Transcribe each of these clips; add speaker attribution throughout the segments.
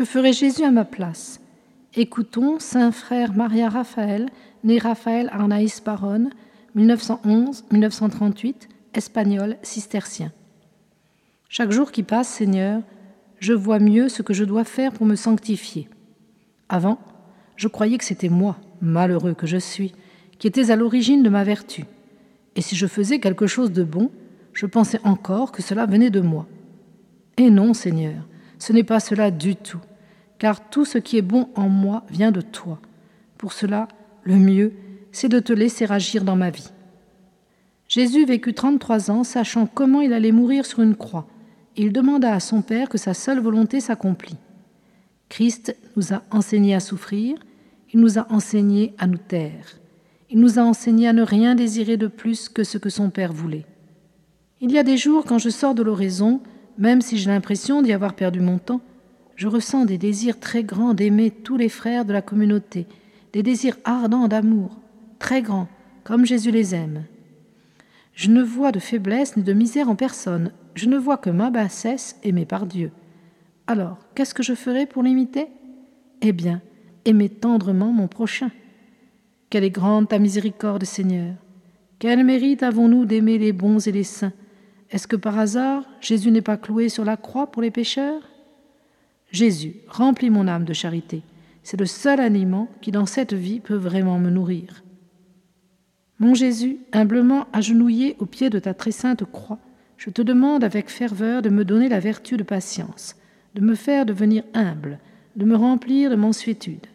Speaker 1: Que ferait Jésus à ma place? Écoutons Saint Frère Maria Raphaël, né Raphaël Arnaïs Baron, 1911-1938, espagnol, cistercien. Chaque jour qui passe, Seigneur, je vois mieux ce que je dois faire pour me sanctifier. Avant, je croyais que c'était moi, malheureux que je suis, qui étais à l'origine de ma vertu. Et si je faisais quelque chose de bon, je pensais encore que cela venait de moi. Et non, Seigneur, ce n'est pas cela du tout, car tout ce qui est bon en moi vient de toi. Pour cela, le mieux, c'est de te laisser agir dans ma vie. Jésus vécut 33 ans, sachant comment il allait mourir sur une croix. Il demanda à son Père que sa seule volonté s'accomplît. Christ nous a enseigné à souffrir, il nous a enseigné à nous taire, il nous a enseigné à ne rien désirer de plus que ce que son Père voulait. Il y a des jours, quand je sors de l'oraison, même si j'ai l'impression d'y avoir perdu mon temps, je ressens des désirs très grands d'aimer tous les frères de la communauté, des désirs ardents d'amour, très grands, comme Jésus les aime. Je ne vois de faiblesse ni de misère en personne, je ne vois que ma bassesse aimée par Dieu. Alors, qu'est-ce que je ferai pour l'imiter? Eh bien, aimer tendrement mon prochain. Quelle est grande ta miséricorde, Seigneur Quel mérite avons-nous d'aimer les bons et les saints? Est-ce que par hasard Jésus n'est pas cloué sur la croix pour les pécheurs? Jésus, remplis mon âme de charité. C'est le seul aliment qui dans cette vie peut vraiment me nourrir. Mon Jésus, humblement agenouillé au pied de ta très sainte croix, je te demande avec ferveur de me donner la vertu de patience, de me faire devenir humble, de me remplir de mansuétude.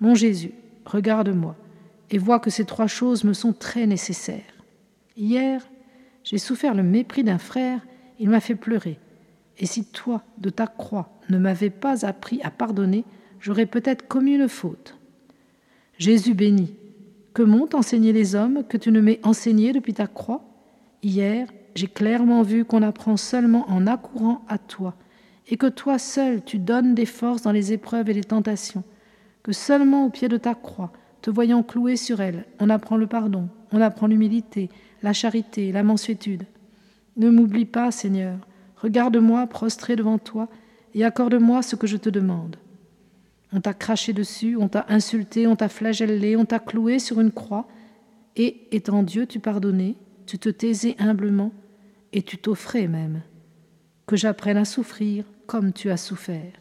Speaker 1: Mon Jésus, regarde-moi et vois que ces trois choses me sont très nécessaires. Hier, j'ai souffert le mépris d'un frère, il m'a fait pleurer. Et si toi, de ta croix, ne m'avais pas appris à pardonner, j'aurais peut-être commis une faute. Jésus béni, que m'ont enseigné les hommes que tu ne m'aies enseigné depuis ta croix? Hier, j'ai clairement vu qu'on apprend seulement en accourant à toi, et que toi seul tu donnes des forces dans les épreuves et les tentations, que seulement au pied de ta croix, te voyant cloué sur elle, on apprend le pardon, on apprend l'humilité, la charité, la mansuétude. Ne m'oublie pas, Seigneur, regarde-moi prostré devant toi, et accorde-moi ce que je te demande. On t'a craché dessus, on t'a insulté, on t'a flagellé, on t'a cloué sur une croix, et, étant Dieu, tu pardonnais, tu te taisais humblement, et tu t'offrais même que j'apprenne à souffrir comme tu as souffert.